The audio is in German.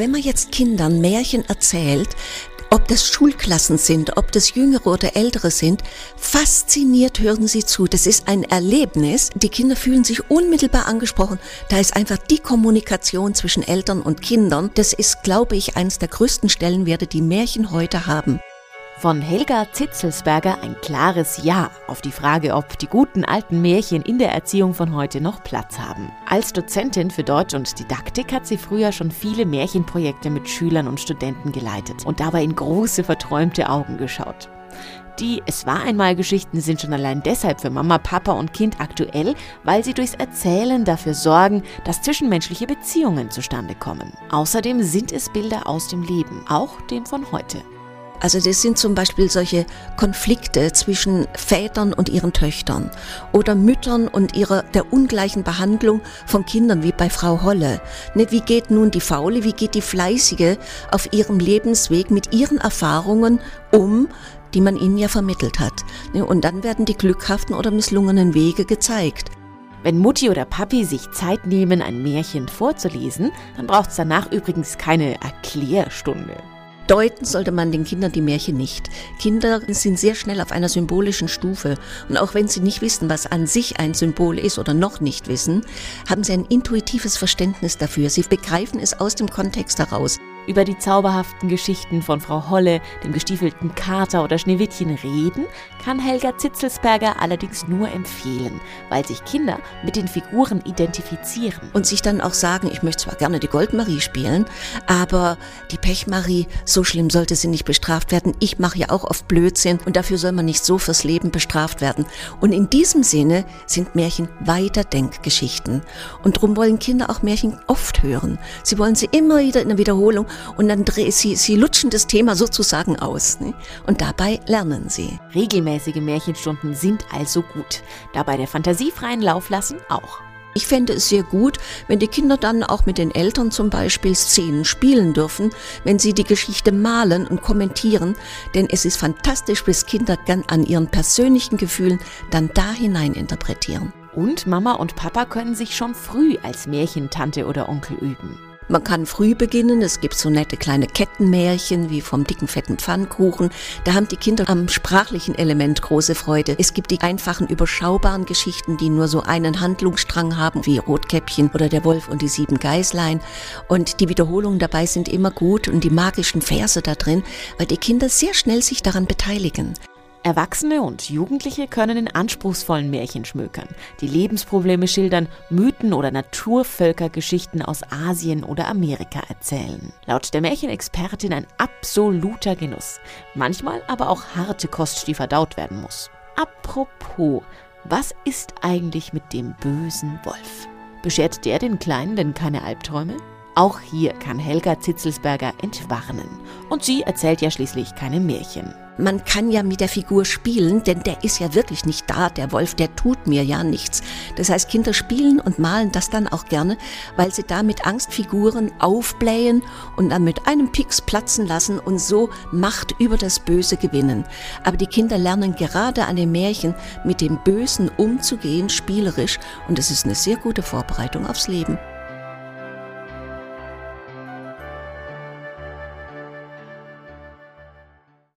Wenn man jetzt Kindern Märchen erzählt, ob das Schulklassen sind, ob das Jüngere oder Ältere sind, fasziniert hören sie zu. Das ist ein Erlebnis. Die Kinder fühlen sich unmittelbar angesprochen. Da ist einfach die Kommunikation zwischen Eltern und Kindern. Das ist, glaube ich, eines der größten Stellenwerte, die Märchen heute haben. Von Helga Zitzelsberger ein klares Ja auf die Frage, ob die guten alten Märchen in der Erziehung von heute noch Platz haben. Als Dozentin für Deutsch und Didaktik hat sie früher schon viele Märchenprojekte mit Schülern und Studenten geleitet und dabei in große verträumte Augen geschaut. Die Es war einmal Geschichten sind schon allein deshalb für Mama, Papa und Kind aktuell, weil sie durchs Erzählen dafür sorgen, dass zwischenmenschliche Beziehungen zustande kommen. Außerdem sind es Bilder aus dem Leben, auch dem von heute. Also das sind zum Beispiel solche Konflikte zwischen Vätern und ihren Töchtern oder Müttern und ihrer der ungleichen Behandlung von Kindern, wie bei Frau Holle. Nicht wie geht nun die Faule, wie geht die Fleißige auf ihrem Lebensweg mit ihren Erfahrungen um, die man ihnen ja vermittelt hat. Und dann werden die glückhaften oder misslungenen Wege gezeigt. Wenn Mutti oder Papi sich Zeit nehmen, ein Märchen vorzulesen, dann braucht es danach übrigens keine Erklärstunde. Deuten sollte man den Kindern die Märchen nicht. Kinder sind sehr schnell auf einer symbolischen Stufe. Und auch wenn sie nicht wissen, was an sich ein Symbol ist oder noch nicht wissen, haben sie ein intuitives Verständnis dafür. Sie begreifen es aus dem Kontext heraus. Über die zauberhaften Geschichten von Frau Holle, dem gestiefelten Kater oder Schneewittchen reden, kann Helga Zitzelsberger allerdings nur empfehlen, weil sich Kinder mit den Figuren identifizieren. Und sich dann auch sagen, ich möchte zwar gerne die Goldmarie spielen, aber die Pechmarie, so schlimm sollte sie nicht bestraft werden. Ich mache ja auch oft Blödsinn und dafür soll man nicht so fürs Leben bestraft werden. Und in diesem Sinne sind Märchen Weiterdenkgeschichten. Und darum wollen Kinder auch Märchen oft hören. Sie wollen sie immer wieder in der Wiederholung und dann drehen sie, sie lutschen das Thema sozusagen aus. Ne? Und dabei lernen sie. Regelmäßige Märchenstunden sind also gut. Dabei der Fantasie freien Lauf lassen auch. Ich fände es sehr gut, wenn die Kinder dann auch mit den Eltern zum Beispiel Szenen spielen dürfen, wenn sie die Geschichte malen und kommentieren, denn es ist fantastisch, bis Kinder gern an ihren persönlichen Gefühlen dann da hinein interpretieren. Und Mama und Papa können sich schon früh als Märchentante oder Onkel üben. Man kann früh beginnen. Es gibt so nette kleine Kettenmärchen wie vom dicken fetten Pfannkuchen. Da haben die Kinder am sprachlichen Element große Freude. Es gibt die einfachen überschaubaren Geschichten, die nur so einen Handlungsstrang haben, wie Rotkäppchen oder der Wolf und die sieben Geißlein. Und die Wiederholungen dabei sind immer gut und die magischen Verse da drin, weil die Kinder sehr schnell sich daran beteiligen. Erwachsene und Jugendliche können in anspruchsvollen Märchen schmökern, die Lebensprobleme schildern, Mythen oder Naturvölkergeschichten aus Asien oder Amerika erzählen. Laut der Märchenexpertin ein absoluter Genuss, manchmal aber auch harte Kost, die verdaut werden muss. Apropos, was ist eigentlich mit dem bösen Wolf? Beschert der den Kleinen denn keine Albträume? Auch hier kann Helga Zitzelsberger entwarnen. Und sie erzählt ja schließlich keine Märchen man kann ja mit der Figur spielen, denn der ist ja wirklich nicht da, der Wolf, der tut mir ja nichts. Das heißt, Kinder spielen und malen das dann auch gerne, weil sie damit Angstfiguren aufblähen und dann mit einem Pix platzen lassen und so Macht über das Böse gewinnen. Aber die Kinder lernen gerade an den Märchen mit dem Bösen umzugehen, spielerisch, und es ist eine sehr gute Vorbereitung aufs Leben.